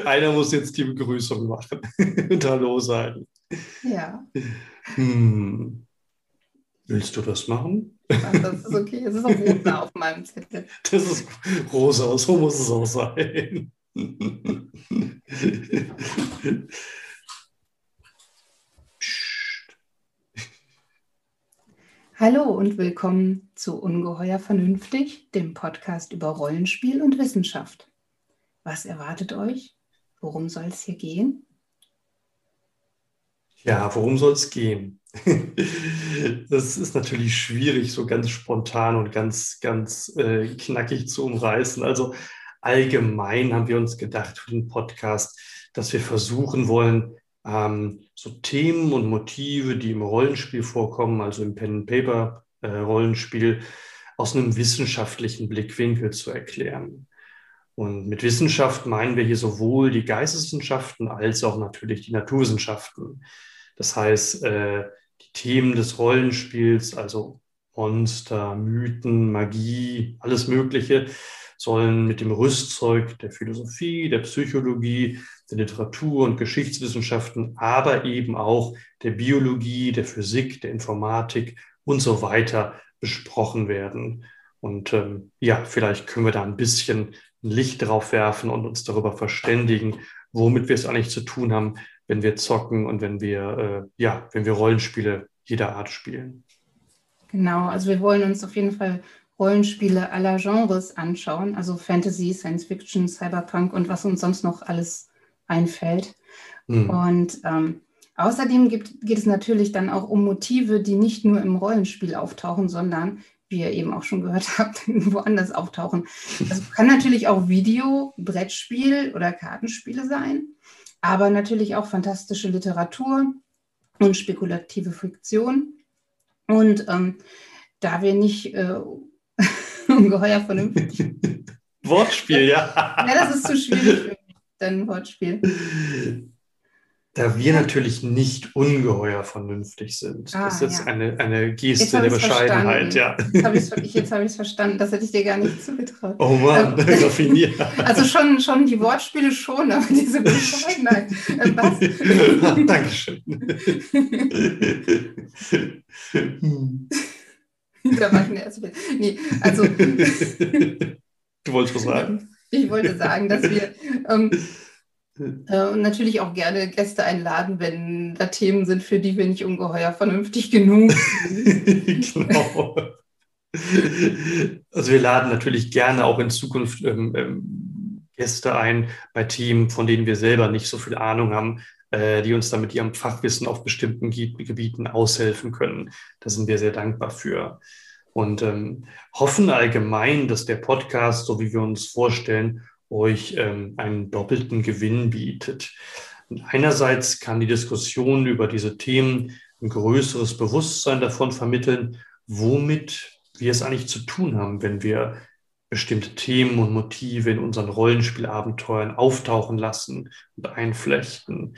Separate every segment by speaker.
Speaker 1: Einer muss jetzt die Begrüßung machen und Hallo sagen.
Speaker 2: Ja.
Speaker 1: Hm. Willst du das machen?
Speaker 2: Das ist okay. Es ist auch rosa auf meinem Zettel.
Speaker 1: Das ist rosa, so muss es auch sein.
Speaker 2: Hallo und willkommen zu Ungeheuer Vernünftig, dem Podcast über Rollenspiel und Wissenschaft. Was erwartet euch? Worum soll es hier gehen?
Speaker 1: Ja, worum soll es gehen? das ist natürlich schwierig, so ganz spontan und ganz, ganz äh, knackig zu umreißen. Also allgemein haben wir uns gedacht für den Podcast, dass wir versuchen wollen, ähm, so Themen und Motive, die im Rollenspiel vorkommen, also im Pen-and-Paper-Rollenspiel, äh, aus einem wissenschaftlichen Blickwinkel zu erklären. Und mit Wissenschaft meinen wir hier sowohl die Geisteswissenschaften als auch natürlich die Naturwissenschaften. Das heißt, äh, die Themen des Rollenspiels, also Monster, Mythen, Magie, alles Mögliche, sollen mit dem Rüstzeug der Philosophie, der Psychologie, der Literatur und Geschichtswissenschaften, aber eben auch der Biologie, der Physik, der Informatik und so weiter besprochen werden. Und ähm, ja, vielleicht können wir da ein bisschen Licht drauf werfen und uns darüber verständigen, womit wir es eigentlich zu tun haben, wenn wir zocken und wenn wir, äh, ja, wenn wir Rollenspiele jeder Art spielen.
Speaker 2: Genau, also wir wollen uns auf jeden Fall Rollenspiele aller Genres anschauen, also Fantasy, Science Fiction, Cyberpunk und was uns sonst noch alles einfällt. Mhm. Und ähm, außerdem gibt, geht es natürlich dann auch um Motive, die nicht nur im Rollenspiel auftauchen, sondern, wie ihr eben auch schon gehört habt, woanders auftauchen. Das kann natürlich auch Video, Brettspiel oder Kartenspiele sein, aber natürlich auch fantastische Literatur und spekulative Fiktion. Und ähm, da wir nicht äh, ungeheuer vernünftig.
Speaker 1: Wortspiel, ja.
Speaker 2: ja, das ist zu schwierig für mich, dein Wortspiel.
Speaker 1: Da wir natürlich nicht ungeheuer vernünftig sind. Ah, das ist jetzt ja. eine, eine Geste der Bescheidenheit,
Speaker 2: ja. Jetzt habe ich es verstanden. Das hätte ich dir gar nicht zugetraut.
Speaker 1: Oh Mann, ähm, raffiniert.
Speaker 2: Also schon, schon die Wortspiele schon, aber diese Bescheidenheit. Äh,
Speaker 1: was? Dankeschön.
Speaker 2: da war ich erste Nee, also.
Speaker 1: du wolltest was sagen?
Speaker 2: Ich wollte sagen, dass wir ähm, äh, natürlich auch gerne Gäste einladen, wenn da Themen sind, für die wir nicht ungeheuer vernünftig genug sind. genau.
Speaker 1: Also wir laden natürlich gerne auch in Zukunft ähm, ähm, Gäste ein bei Themen, von denen wir selber nicht so viel Ahnung haben, äh, die uns dann mit ihrem Fachwissen auf bestimmten Gebieten aushelfen können. Da sind wir sehr dankbar für. Und ähm, hoffen allgemein, dass der Podcast, so wie wir uns vorstellen, euch ähm, einen doppelten Gewinn bietet. Einerseits kann die Diskussion über diese Themen ein größeres Bewusstsein davon vermitteln, womit wir es eigentlich zu tun haben, wenn wir bestimmte Themen und Motive in unseren Rollenspielabenteuern auftauchen lassen und einflechten.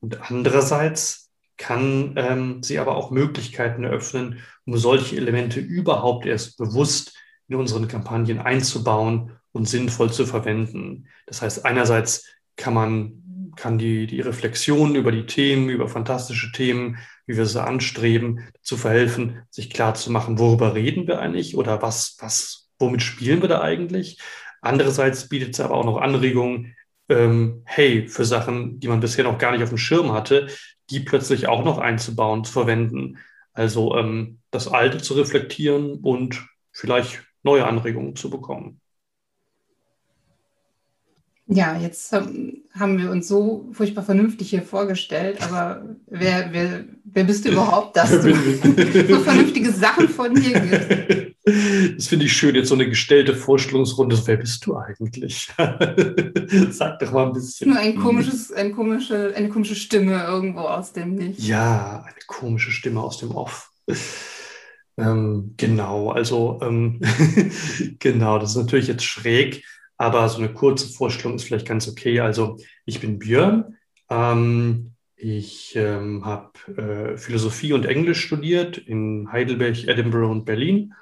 Speaker 1: Und andererseits kann ähm, sie aber auch Möglichkeiten eröffnen, um solche Elemente überhaupt erst bewusst in unseren Kampagnen einzubauen und sinnvoll zu verwenden. Das heißt, einerseits kann man kann die, die Reflexion über die Themen, über fantastische Themen, wie wir sie anstreben, zu verhelfen, sich klar zu machen, worüber reden wir eigentlich oder was, was womit spielen wir da eigentlich? Andererseits bietet es aber auch noch Anregungen, ähm, hey, für Sachen, die man bisher noch gar nicht auf dem Schirm hatte, die plötzlich auch noch einzubauen, zu verwenden. Also ähm, das Alte zu reflektieren und vielleicht neue Anregungen zu bekommen.
Speaker 2: Ja, jetzt haben wir uns so furchtbar vernünftig hier vorgestellt, aber wer, wer, wer bist du überhaupt, dass du so vernünftige Sachen von dir gibst?
Speaker 1: Das finde ich schön, jetzt so eine gestellte Vorstellungsrunde. Wer bist du eigentlich? Sag doch mal ein bisschen.
Speaker 2: Nur ein komisches, ein komische, eine komische Stimme irgendwo aus dem Nichts.
Speaker 1: Ja, eine komische Stimme aus dem Off. Ähm, genau, also ähm, genau, das ist natürlich jetzt schräg, aber so eine kurze Vorstellung ist vielleicht ganz okay. Also ich bin Björn. Ähm, Ich ähm, habe äh, Philosophie und Englisch studiert in Heidelberg, Edinburgh und Berlin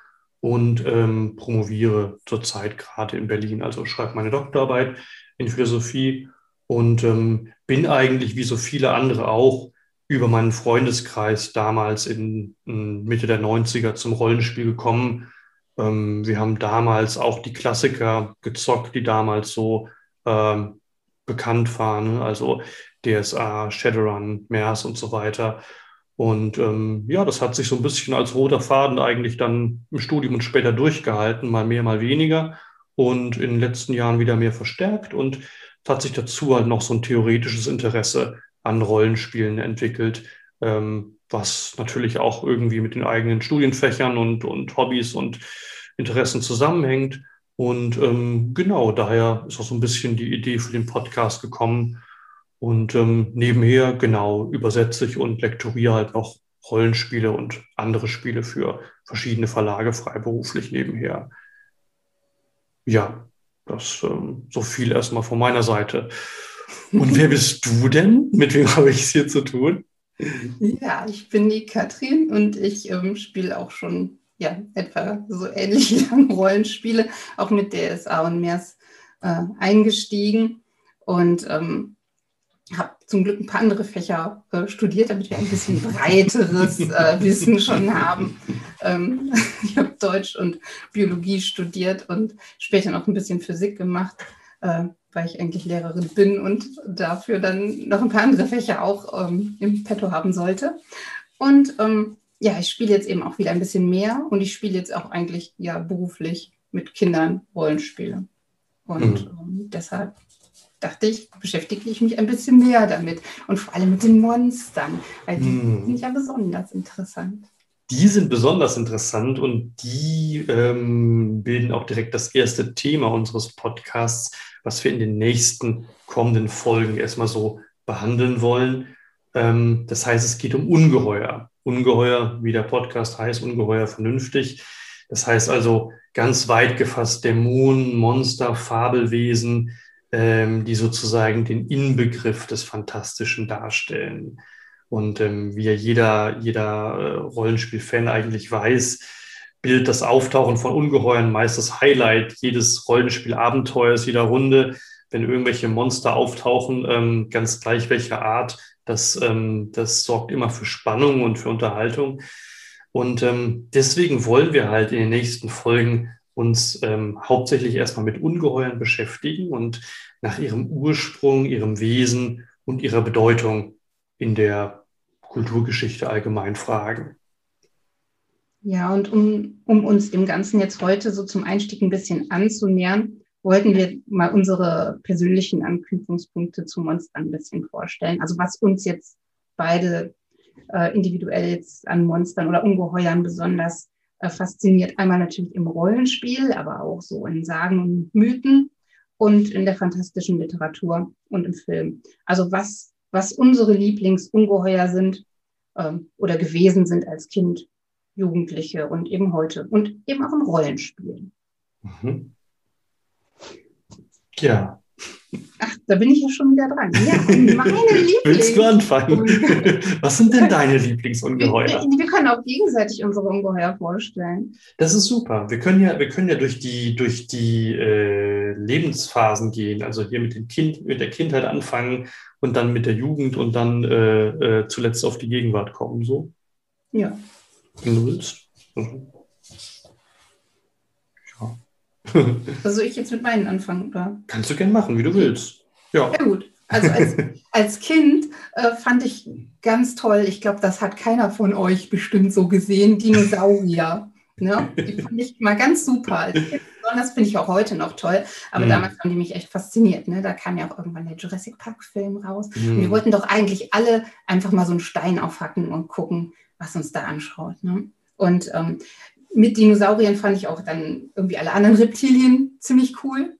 Speaker 1: und ähm, promoviere zurzeit gerade in Berlin. Also schreibe meine Doktorarbeit in Philosophie und ähm, bin eigentlich wie so viele andere auch über meinen Freundeskreis damals in, in Mitte der 90er zum Rollenspiel gekommen. Ähm, wir haben damals auch die Klassiker gezockt, die damals so ähm, bekannt waren. Ne? Also DSA, Shadowrun, MERS und so weiter. Und ähm, ja, das hat sich so ein bisschen als roter Faden eigentlich dann im Studium und später durchgehalten, mal mehr, mal weniger und in den letzten Jahren wieder mehr verstärkt. Und hat sich dazu halt noch so ein theoretisches Interesse an Rollenspielen entwickelt, ähm, was natürlich auch irgendwie mit den eigenen Studienfächern und, und Hobbys und Interessen zusammenhängt. Und ähm, genau, daher ist auch so ein bisschen die Idee für den Podcast gekommen, und ähm, nebenher, genau, übersetze ich und lektoriere halt noch Rollenspiele und andere Spiele für verschiedene Verlage freiberuflich nebenher. Ja, das ähm, so viel erstmal von meiner Seite. Und wer bist du denn? Mit wem habe ich es hier zu tun?
Speaker 2: Ja, ich bin die Katrin und ich ähm, spiele auch schon ja, etwa so ähnlich lange Rollenspiele, auch mit DSA und MERS äh, eingestiegen. Und ähm, habe zum Glück ein paar andere Fächer äh, studiert, damit wir ein bisschen breiteres äh, Wissen schon haben. Ähm, ich habe Deutsch und Biologie studiert und später noch ein bisschen Physik gemacht, äh, weil ich eigentlich Lehrerin bin und dafür dann noch ein paar andere Fächer auch ähm, im Petto haben sollte. Und ähm, ja, ich spiele jetzt eben auch wieder ein bisschen mehr und ich spiele jetzt auch eigentlich ja beruflich mit Kindern Rollenspiele. Und mhm. Ähm, deshalb dachte ich, beschäftige ich mich ein bisschen mehr damit und vor allem mit den Monstern, weil die hm. sind ja besonders interessant.
Speaker 1: Die sind besonders interessant und die ähm, bilden auch direkt das erste Thema unseres Podcasts, was wir in den nächsten kommenden Folgen erstmal so behandeln wollen. Ähm, das heißt, es geht um Ungeheuer. Ungeheuer, wie der Podcast heißt, Ungeheuer vernünftig. Das heißt also ganz weit gefasst Dämonen, Monster, Fabelwesen, ähm, die sozusagen den Inbegriff des Fantastischen darstellen. Und ähm, wie ja jeder, jeder äh, Rollenspiel-Fan eigentlich weiß, bildet das Auftauchen von Ungeheuern meist das Highlight jedes Rollenspiel-Abenteuers, jeder Runde. Wenn irgendwelche Monster auftauchen, ähm, ganz gleich welcher Art, das, ähm, das sorgt immer für Spannung und für Unterhaltung. Und ähm, deswegen wollen wir halt in den nächsten Folgen uns ähm, hauptsächlich erstmal mit Ungeheuern beschäftigen und nach ihrem Ursprung, ihrem Wesen und ihrer Bedeutung in der Kulturgeschichte allgemein fragen.
Speaker 2: Ja, und um, um uns dem Ganzen jetzt heute so zum Einstieg ein bisschen anzunähern, wollten wir mal unsere persönlichen Anknüpfungspunkte zu Monstern ein bisschen vorstellen. Also was uns jetzt beide äh, individuell jetzt an Monstern oder Ungeheuern besonders äh, fasziniert. Einmal natürlich im Rollenspiel, aber auch so in Sagen und Mythen und in der fantastischen Literatur und im Film. Also was, was unsere Lieblingsungeheuer sind ähm, oder gewesen sind als Kind, Jugendliche und eben heute und eben auch im Rollenspiel. Mhm.
Speaker 1: Ja,
Speaker 2: da bin ich ja schon wieder dran. Ja, meine Lieblings.
Speaker 1: Willst du anfangen? Was sind denn deine Lieblingsungeheuer?
Speaker 2: Wir, wir, können auch gegenseitig unsere Ungeheuer vorstellen.
Speaker 1: Das ist super. Wir können ja, wir können ja durch die, durch die äh, Lebensphasen gehen. Also hier mit, dem kind, mit der Kindheit anfangen und dann mit der Jugend und dann äh, äh, zuletzt auf die Gegenwart kommen. So?
Speaker 2: Ja.
Speaker 1: Wenn du willst.
Speaker 2: Mhm. Also ich jetzt mit meinen anfangen, oder?
Speaker 1: Kannst du gern machen, wie du willst.
Speaker 2: Ja. Ja gut. Also als, als Kind äh, fand ich ganz toll, ich glaube, das hat keiner von euch bestimmt so gesehen, Dinosaurier. Ne? Die fand ich mal ganz super. Als kind, besonders finde ich auch heute noch toll. Aber mhm. damals haben die mich echt fasziniert. Ne? Da kam ja auch irgendwann der Jurassic Park-Film raus. Mhm. Und wir wollten doch eigentlich alle einfach mal so einen Stein aufhacken und gucken, was uns da anschaut. Ne? Und ähm, mit Dinosauriern fand ich auch dann irgendwie alle anderen Reptilien ziemlich cool.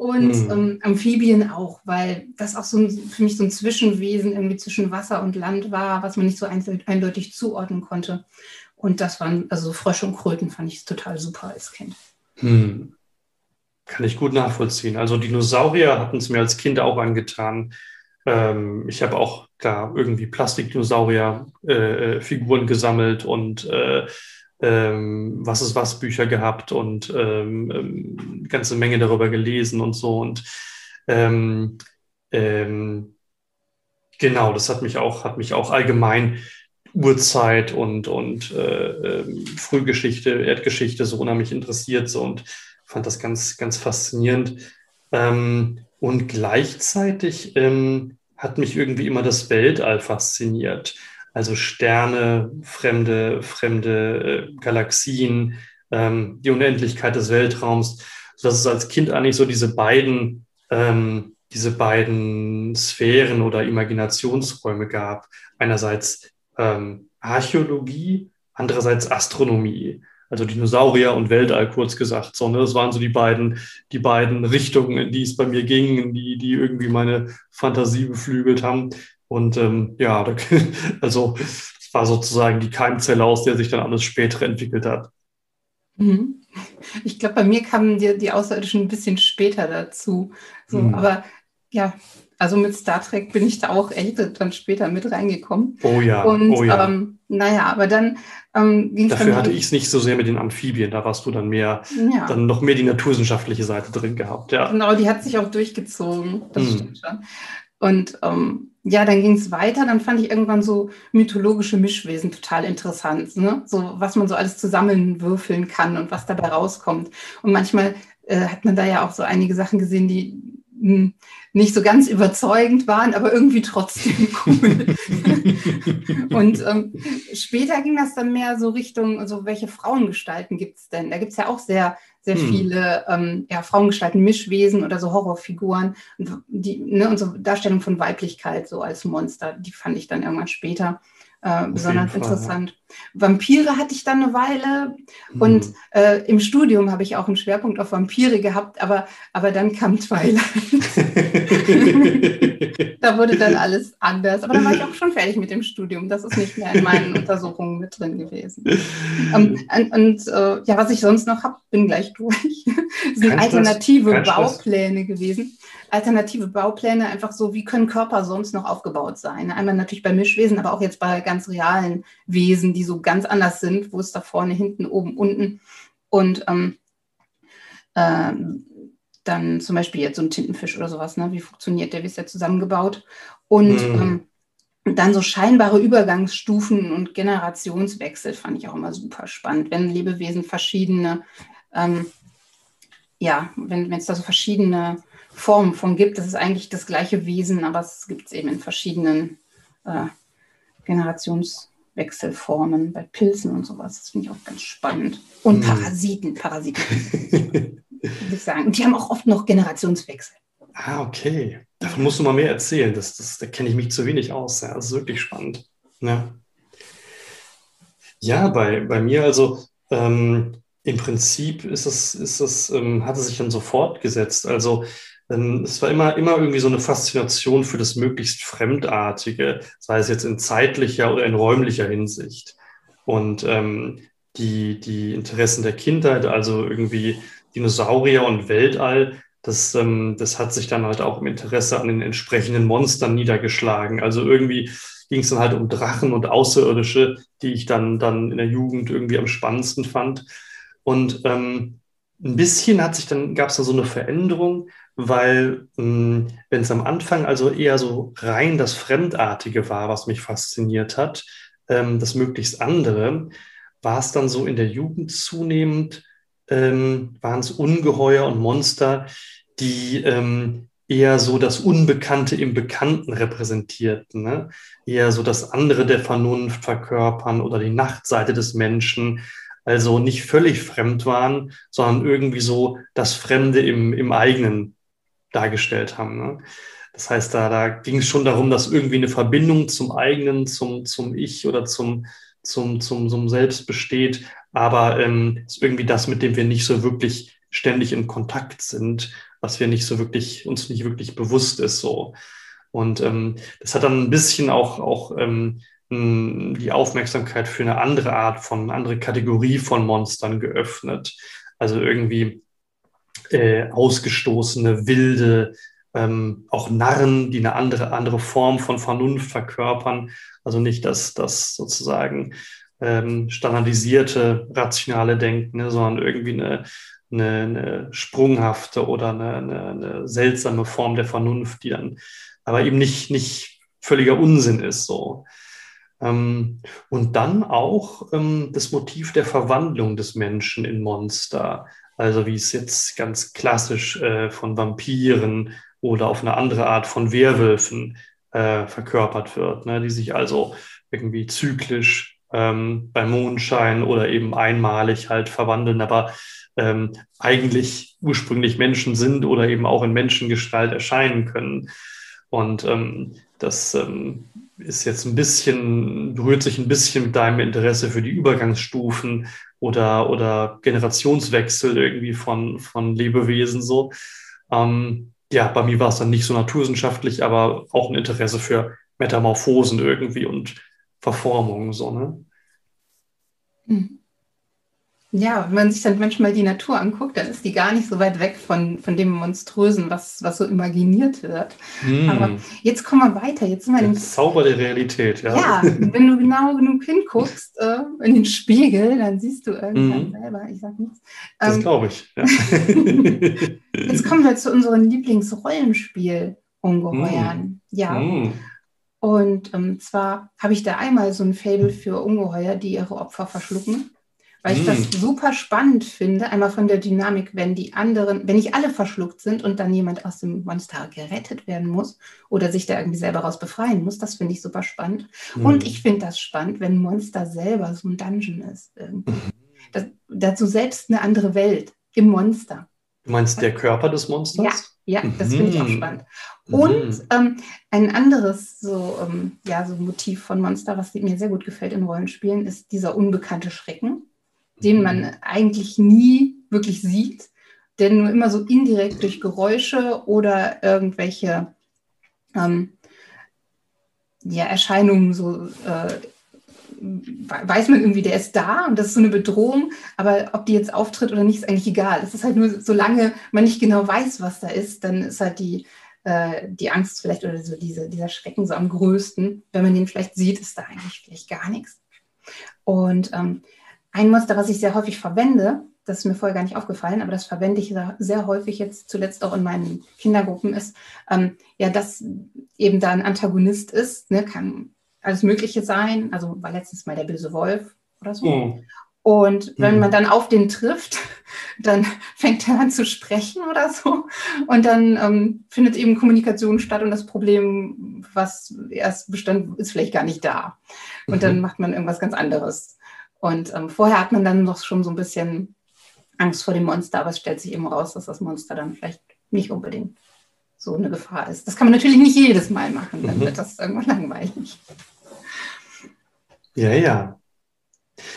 Speaker 2: Und mhm. ähm, Amphibien auch, weil das auch so ein, für mich so ein Zwischenwesen irgendwie zwischen Wasser und Land war, was man nicht so eindeutig zuordnen konnte. Und das waren, also Frösche und Kröten fand ich total super als Kind.
Speaker 1: Mhm. Kann ich gut nachvollziehen. Also Dinosaurier hatten es mir als Kind auch angetan. Ähm, ich habe auch da irgendwie Plastikdinosaurier-Figuren äh, gesammelt und äh, ähm, Was ist was Bücher gehabt und ähm, ähm, ganze Menge darüber gelesen und so. Und ähm, ähm, genau, das hat mich auch, hat mich auch allgemein Urzeit und, und äh, äh, Frühgeschichte, Erdgeschichte so unheimlich interessiert so, und fand das ganz, ganz faszinierend. Ähm, und gleichzeitig ähm, hat mich irgendwie immer das Weltall fasziniert. Also Sterne, fremde, fremde äh, Galaxien, ähm, die Unendlichkeit des Weltraums. Dass es als Kind eigentlich so diese beiden, ähm, diese beiden Sphären oder Imaginationsräume gab. Einerseits ähm, Archäologie, andererseits Astronomie. Also Dinosaurier und Weltall, kurz gesagt. So, ne? Das waren so die beiden, die beiden Richtungen, in die es bei mir ging, die, die irgendwie meine Fantasie beflügelt haben. Und ähm, ja, also es war sozusagen die Keimzelle, aus der sich dann alles später entwickelt hat.
Speaker 2: Mhm. Ich glaube, bei mir kamen die, die Außerirdischen ein bisschen später dazu. So, mhm. Aber ja, also mit Star Trek bin ich da auch echt dann später mit reingekommen.
Speaker 1: Oh ja,
Speaker 2: und,
Speaker 1: oh ja.
Speaker 2: Ähm, naja, aber dann ähm,
Speaker 1: ging es Dafür hatte ich es nicht so sehr mit den Amphibien, da warst du dann mehr, ja. dann noch mehr die naturwissenschaftliche Seite drin gehabt, ja.
Speaker 2: Genau, die hat sich auch durchgezogen, das hm. stimmt schon. Und ähm, ja, dann ging es weiter, dann fand ich irgendwann so mythologische Mischwesen total interessant, ne? So was man so alles zusammenwürfeln kann und was dabei rauskommt. Und manchmal äh, hat man da ja auch so einige Sachen gesehen, die hm, nicht so ganz überzeugend waren, aber irgendwie trotzdem cool. und ähm, später ging das dann mehr so Richtung, also welche Frauengestalten gibt es denn? Da gibt es ja auch sehr, sehr hm. viele ähm, ja, Frauengestalten, Mischwesen oder so Horrorfiguren. Und, die, ne, und so Darstellung von Weiblichkeit so als Monster, die fand ich dann irgendwann später äh, besonders interessant. Ja. Vampire hatte ich dann eine Weile mhm. und äh, im Studium habe ich auch einen Schwerpunkt auf Vampire gehabt, aber, aber dann kam Twilight. da wurde dann alles anders. Aber dann war ich auch schon fertig mit dem Studium. Das ist nicht mehr in meinen Untersuchungen mit drin gewesen. Um, ähm, und, und äh, ja, was ich sonst noch habe, bin gleich durch. das sind alternative Stress. Baupläne gewesen alternative Baupläne, einfach so, wie können Körper sonst noch aufgebaut sein? Einmal natürlich bei Mischwesen, aber auch jetzt bei ganz realen Wesen, die so ganz anders sind, wo es da vorne, hinten, oben, unten. Und ähm, äh, dann zum Beispiel jetzt so ein Tintenfisch oder sowas, ne? wie funktioniert der, wie ist der zusammengebaut? Und mhm. ähm, dann so scheinbare Übergangsstufen und Generationswechsel fand ich auch immer super spannend, wenn Lebewesen verschiedene, ähm, ja, wenn es da so verschiedene Formen von gibt. Das ist eigentlich das gleiche Wesen, aber es gibt es eben in verschiedenen äh, Generationswechselformen, bei Pilzen und sowas. Das finde ich auch ganz spannend. Und hm. Parasiten, Parasiten, würde ich sagen. Und die haben auch oft noch Generationswechsel.
Speaker 1: Ah, okay. Davon musst du mal mehr erzählen. Das, das, da kenne ich mich zu wenig aus. Ja, das ist wirklich spannend. Ja, ja bei, bei mir also ähm, im Prinzip ist es, ist es, ähm, hat es sich dann so fortgesetzt. Also ähm, es war immer, immer irgendwie so eine Faszination für das möglichst Fremdartige, sei es jetzt in zeitlicher oder in räumlicher Hinsicht. Und ähm, die, die Interessen der Kindheit, also irgendwie Dinosaurier und Weltall, das, ähm, das hat sich dann halt auch im Interesse an den entsprechenden Monstern niedergeschlagen. Also irgendwie ging es dann halt um Drachen und Außerirdische, die ich dann, dann in der Jugend irgendwie am spannendsten fand. Und ähm, ein bisschen hat sich dann, gab es da so eine Veränderung, weil hm, wenn es am Anfang also eher so rein das Fremdartige war, was mich fasziniert hat, ähm, das möglichst andere, war es dann so in der Jugend zunehmend, ähm, waren es Ungeheuer und Monster, die ähm, eher so das Unbekannte im Bekannten repräsentierten, ne? eher so das andere der Vernunft verkörpern oder die Nachtseite des Menschen, also nicht völlig fremd waren, sondern irgendwie so das Fremde im, im eigenen dargestellt haben. Ne? Das heißt, da, da ging es schon darum, dass irgendwie eine Verbindung zum eigenen, zum, zum Ich oder zum, zum, zum, zum Selbst besteht, aber ähm, ist irgendwie das, mit dem wir nicht so wirklich ständig in Kontakt sind, was wir nicht so wirklich, uns nicht wirklich bewusst ist so. Und ähm, das hat dann ein bisschen auch, auch ähm, die Aufmerksamkeit für eine andere Art von, eine andere Kategorie von Monstern geöffnet. Also irgendwie äh, ausgestoßene, wilde, ähm, auch Narren, die eine andere, andere Form von Vernunft verkörpern. Also nicht das, das sozusagen ähm, standardisierte rationale Denken, ne, sondern irgendwie eine, eine, eine sprunghafte oder eine, eine, eine, seltsame Form der Vernunft, die dann aber eben nicht, nicht völliger Unsinn ist. So. Ähm, und dann auch ähm, das Motiv der Verwandlung des Menschen in Monster. Also wie es jetzt ganz klassisch äh, von Vampiren oder auf eine andere Art von Werwölfen äh, verkörpert wird, ne? die sich also irgendwie zyklisch ähm, beim Mondschein oder eben einmalig halt verwandeln, aber ähm, eigentlich ursprünglich Menschen sind oder eben auch in Menschengestalt erscheinen können. Und ähm, das ähm, ist jetzt ein bisschen, berührt sich ein bisschen mit deinem Interesse für die Übergangsstufen oder, oder Generationswechsel irgendwie von, von Lebewesen so. Ähm, ja, bei mir war es dann nicht so naturwissenschaftlich, aber auch ein Interesse für Metamorphosen irgendwie und Verformungen so, ne?
Speaker 2: Mhm. Ja, wenn man sich dann manchmal die Natur anguckt, dann ist die gar nicht so weit weg von, von dem Monströsen, was, was so imaginiert wird. Mm. Aber jetzt kommen wir weiter. Jetzt sind wir
Speaker 1: der Zauber der Realität, ja.
Speaker 2: Ja, wenn du genau genug hinguckst äh, in den Spiegel, dann siehst du irgendwann mm. selber, ich sag nichts.
Speaker 1: Das ähm, glaube ich. Ja.
Speaker 2: jetzt kommen wir zu unseren Lieblingsrollenspiel-Ungeheuern. Mm. Ja. Mm. Und ähm, zwar habe ich da einmal so ein Fable für Ungeheuer, die ihre Opfer verschlucken weil ich das super spannend finde, einmal von der Dynamik, wenn die anderen, wenn nicht alle verschluckt sind und dann jemand aus dem Monster gerettet werden muss oder sich da irgendwie selber raus befreien muss, das finde ich super spannend. Mm. Und ich finde das spannend, wenn ein Monster selber so ein Dungeon ist. Irgendwie. Mhm. Das, dazu selbst eine andere Welt im Monster.
Speaker 1: Du meinst der Körper des Monsters?
Speaker 2: Ja, ja das finde ich auch mhm. spannend. Und mhm. ähm, ein anderes so, ähm, ja, so Motiv von Monster, was mir sehr gut gefällt in Rollenspielen, ist dieser unbekannte Schrecken den man eigentlich nie wirklich sieht, der nur immer so indirekt durch Geräusche oder irgendwelche ähm, ja, Erscheinungen so äh, weiß man irgendwie, der ist da und das ist so eine Bedrohung, aber ob die jetzt auftritt oder nicht, ist eigentlich egal. Es ist halt nur, solange man nicht genau weiß, was da ist, dann ist halt die, äh, die Angst vielleicht oder so diese, dieser Schrecken so am größten. Wenn man den vielleicht sieht, ist da eigentlich vielleicht gar nichts. Und ähm, ein Muster, was ich sehr häufig verwende, das ist mir vorher gar nicht aufgefallen, aber das verwende ich sehr häufig jetzt zuletzt auch in meinen Kindergruppen, ist, ähm, ja, dass eben da ein Antagonist ist, ne, kann alles Mögliche sein, also war letztens mal der böse Wolf oder so. Mhm. Und wenn mhm. man dann auf den trifft, dann fängt er an zu sprechen oder so. Und dann ähm, findet eben Kommunikation statt und das Problem, was erst bestand, ist vielleicht gar nicht da. Und mhm. dann macht man irgendwas ganz anderes. Und ähm, vorher hat man dann noch schon so ein bisschen Angst vor dem Monster, aber es stellt sich eben raus, dass das Monster dann vielleicht nicht unbedingt so eine Gefahr ist. Das kann man natürlich nicht jedes Mal machen, dann mhm. wird das irgendwann langweilig.
Speaker 1: Ja, ja.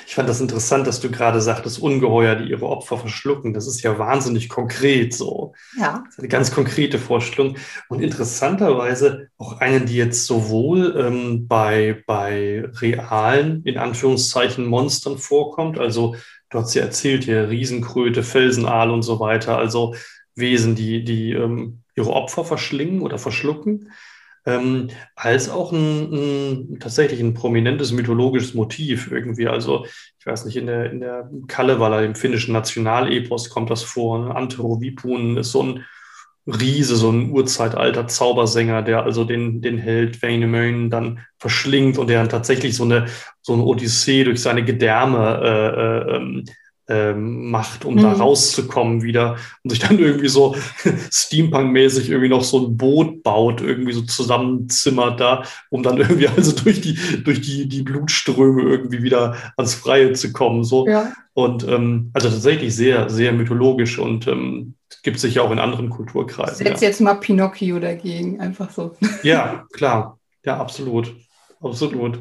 Speaker 1: Ich fand das interessant, dass du gerade sagtest, Ungeheuer, die ihre Opfer verschlucken. Das ist ja wahnsinnig konkret so.
Speaker 2: Ja.
Speaker 1: eine ganz konkrete Vorstellung. Und interessanterweise auch eine, die jetzt sowohl ähm, bei, bei realen, in Anführungszeichen, Monstern vorkommt. Also, du hast ja erzählt, hier Riesenkröte, Felsenaal und so weiter. Also Wesen, die, die ähm, ihre Opfer verschlingen oder verschlucken ähm, als auch ein, ein, tatsächlich ein prominentes mythologisches Motiv irgendwie. Also ich weiß nicht, in der, in der Kalevala, dem finnischen Nationalepos, kommt das vor. Antero Vipun ist so ein Riese, so ein urzeitalter Zaubersänger, der also den, den Held Wainamoinen dann verschlingt und der dann tatsächlich so eine, so eine Odyssee durch seine Gedärme äh, äh, ähm, macht, um mhm. da rauszukommen wieder und sich dann irgendwie so Steampunk-mäßig irgendwie noch so ein Boot baut, irgendwie so zusammenzimmert da, um dann irgendwie also durch die, durch die, die Blutströme irgendwie wieder ans Freie zu kommen. So. Ja. Und ähm, also tatsächlich sehr, sehr mythologisch und ähm, gibt sich ja auch in anderen Kulturkreisen.
Speaker 2: Setz ja. jetzt mal Pinocchio dagegen, einfach so.
Speaker 1: Ja, klar. Ja, absolut. Absolut.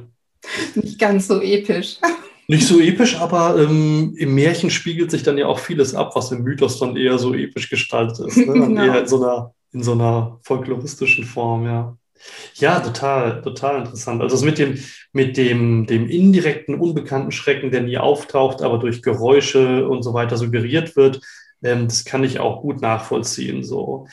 Speaker 2: Nicht ganz so episch.
Speaker 1: Nicht so episch, aber ähm, im Märchen spiegelt sich dann ja auch vieles ab, was im Mythos dann eher so episch gestaltet ist. Ne? genau. Eher in so, einer, in so einer folkloristischen Form, ja. Ja, total, total interessant. Also mit dem, mit dem, dem indirekten, unbekannten Schrecken, der nie auftaucht, aber durch Geräusche und so weiter suggeriert wird, ähm, das kann ich auch gut nachvollziehen. So.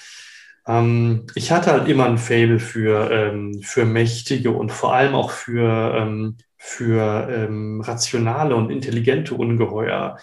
Speaker 1: Ähm, ich hatte halt immer ein Fable für, ähm, für mächtige und vor allem auch für, ähm, für ähm, rationale und intelligente Ungeheuer,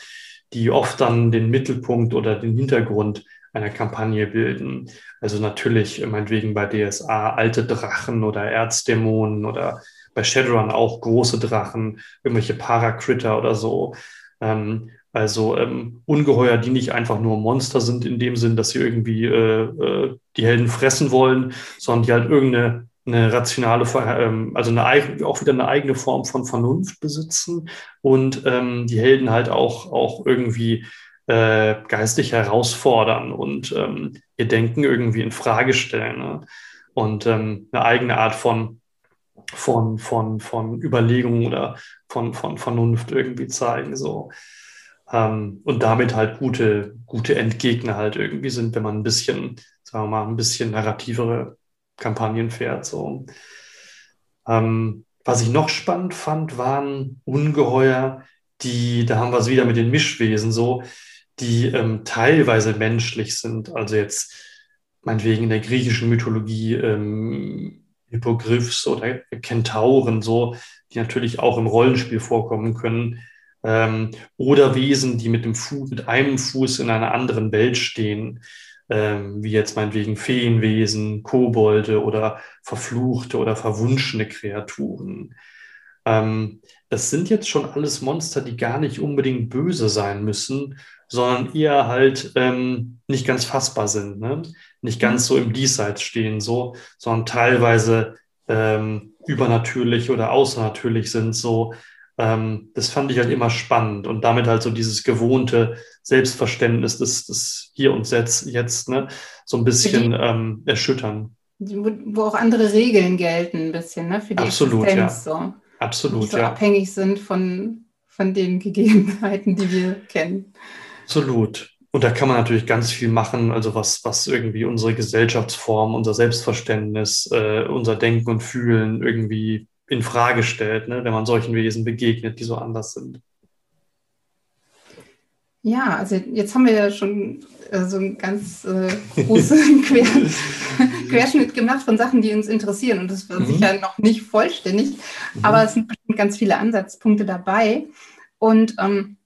Speaker 1: die oft dann den Mittelpunkt oder den Hintergrund einer Kampagne bilden. Also natürlich meinetwegen bei DSA alte Drachen oder Erzdämonen oder bei Shadowrun auch große Drachen, irgendwelche Paracritter oder so. Ähm, also ähm, Ungeheuer, die nicht einfach nur Monster sind in dem Sinn, dass sie irgendwie äh, äh, die Helden fressen wollen, sondern die halt irgendeine eine rationale, ähm, also eine, auch wieder eine eigene Form von Vernunft besitzen und ähm, die Helden halt auch, auch irgendwie äh, geistig herausfordern und ähm, ihr Denken irgendwie in Frage stellen ne? und ähm, eine eigene Art von, von, von, von Überlegung oder von, von Vernunft irgendwie zeigen. So. Ähm, und damit halt gute, gute Endgegner halt irgendwie sind, wenn man ein bisschen, sagen wir mal, ein bisschen narrativere Kampagnen fährt. So. Ähm, was ich noch spannend fand, waren Ungeheuer, die, da haben wir es wieder mit den Mischwesen so, die ähm, teilweise menschlich sind. Also jetzt meinetwegen in der griechischen Mythologie ähm, Hippogriffs oder Kentauren, so, die natürlich auch im Rollenspiel vorkommen können. Ähm, oder Wesen, die mit, dem Fu mit einem Fuß in einer anderen Welt stehen, ähm, wie jetzt meinetwegen Feenwesen, Kobolde oder verfluchte oder verwunschene Kreaturen. Ähm, das sind jetzt schon alles Monster, die gar nicht unbedingt böse sein müssen, sondern eher halt ähm, nicht ganz fassbar sind, ne? nicht ganz so im Diesseits stehen, so, sondern teilweise ähm, übernatürlich oder außernatürlich sind, so. Ähm, das fand ich halt immer spannend und damit halt so dieses gewohnte Selbstverständnis des, des Hier und Jetzt, jetzt ne? so ein bisschen ähm, erschüttern.
Speaker 2: Wo auch andere Regeln gelten, ein bisschen, ne? für die
Speaker 1: Absolut,
Speaker 2: Existenz.
Speaker 1: Ja.
Speaker 2: So.
Speaker 1: Absolut,
Speaker 2: die so
Speaker 1: ja.
Speaker 2: abhängig sind von, von den Gegebenheiten, die wir kennen.
Speaker 1: Absolut. Und da kann man natürlich ganz viel machen, also was, was irgendwie unsere Gesellschaftsform, unser Selbstverständnis, äh, unser Denken und Fühlen irgendwie in Frage stellt, ne, wenn man solchen Wesen begegnet, die so anders sind.
Speaker 2: Ja, also jetzt haben wir ja schon äh, so einen ganz äh, großen Quer Querschnitt gemacht von Sachen, die uns interessieren. Und das war mhm. sicher noch nicht vollständig, mhm. aber es sind bestimmt ganz viele Ansatzpunkte dabei. Und ähm,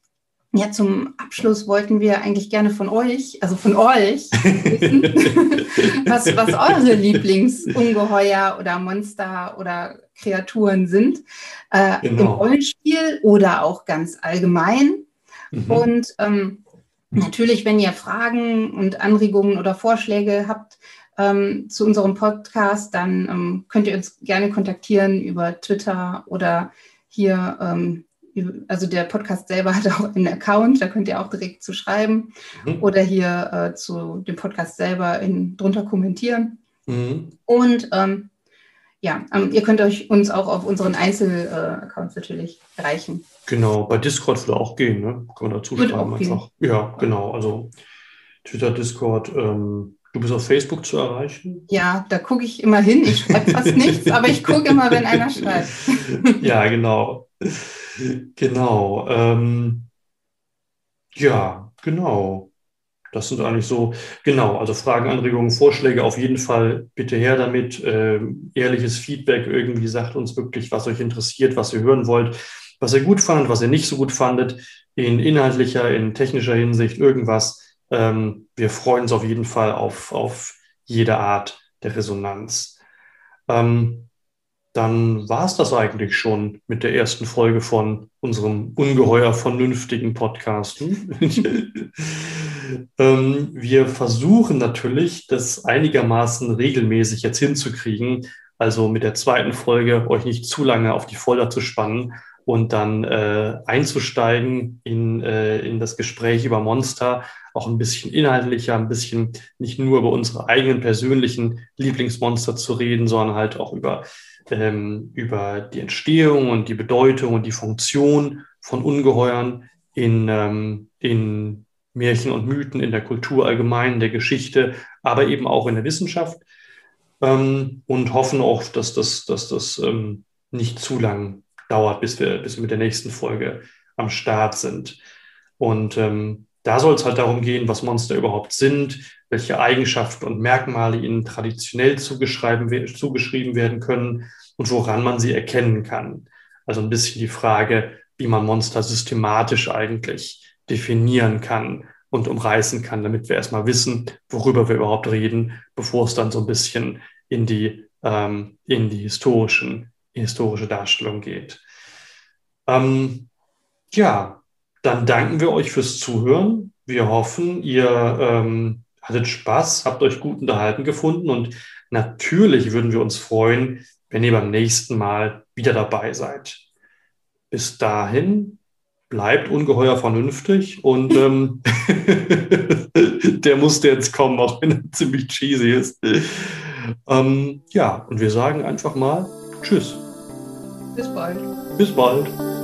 Speaker 2: ja, zum Abschluss wollten wir eigentlich gerne von euch, also von euch, wissen, was, was eure Lieblingsungeheuer oder Monster oder Kreaturen sind äh, genau. im Rollenspiel oder auch ganz allgemein. Mhm. Und ähm, natürlich, wenn ihr Fragen und Anregungen oder Vorschläge habt ähm, zu unserem Podcast, dann ähm, könnt ihr uns gerne kontaktieren über Twitter oder hier ähm, also der Podcast selber hat auch einen Account, da könnt ihr auch direkt zu schreiben mhm. oder hier äh, zu dem Podcast selber in, drunter kommentieren. Mhm. Und ähm, ja, ähm, ihr könnt euch uns auch auf unseren Einzelaccounts äh, natürlich erreichen.
Speaker 1: Genau, bei Discord würde auch gehen, ne? Kann man dazu schreiben einfach. Ja, genau. Also Twitter, Discord, ähm, du bist auf Facebook zu erreichen?
Speaker 2: Ja, da gucke ich immer hin. Ich schreibe fast nichts, aber ich gucke immer, wenn einer schreibt.
Speaker 1: ja, genau. Genau. Ähm, ja, genau. Das sind eigentlich so, genau, also Fragen, Anregungen, Vorschläge auf jeden Fall bitte her damit. Ähm, ehrliches Feedback irgendwie sagt uns wirklich, was euch interessiert, was ihr hören wollt, was ihr gut fandet, was ihr nicht so gut fandet, in inhaltlicher, in technischer Hinsicht, irgendwas. Ähm, wir freuen uns auf jeden Fall auf, auf jede Art der Resonanz. Ähm, dann war es das eigentlich schon mit der ersten Folge von unserem ungeheuer vernünftigen Podcast. ähm, wir versuchen natürlich, das einigermaßen regelmäßig jetzt hinzukriegen, also mit der zweiten Folge euch nicht zu lange auf die Folter zu spannen und dann äh, einzusteigen in, äh, in das Gespräch über Monster, auch ein bisschen inhaltlicher, ein bisschen nicht nur über unsere eigenen persönlichen Lieblingsmonster zu reden, sondern halt auch über ähm, über die Entstehung und die Bedeutung und die Funktion von Ungeheuern in, ähm, in Märchen und Mythen, in der Kultur allgemein, in der Geschichte, aber eben auch in der Wissenschaft ähm, und hoffen auch, dass das, dass das ähm, nicht zu lang dauert, bis wir, bis wir mit der nächsten Folge am Start sind. Und ähm, da soll es halt darum gehen, was Monster überhaupt sind, welche Eigenschaften und Merkmale ihnen traditionell zugeschrieben werden können und woran man sie erkennen kann. Also ein bisschen die Frage, wie man Monster systematisch eigentlich definieren kann und umreißen kann, damit wir erstmal wissen, worüber wir überhaupt reden, bevor es dann so ein bisschen in die, ähm, in die historischen, historische Darstellung geht. Ähm, ja, dann danken wir euch fürs Zuhören. Wir hoffen, ihr ähm, hattet Spaß, habt euch gut unterhalten gefunden und natürlich würden wir uns freuen, wenn ihr beim nächsten Mal wieder dabei seid. Bis dahin bleibt ungeheuer vernünftig und ähm, der musste jetzt kommen, auch wenn er ziemlich cheesy ist. Ähm, ja, und wir sagen einfach mal Tschüss.
Speaker 2: Bis bald.
Speaker 1: Bis bald.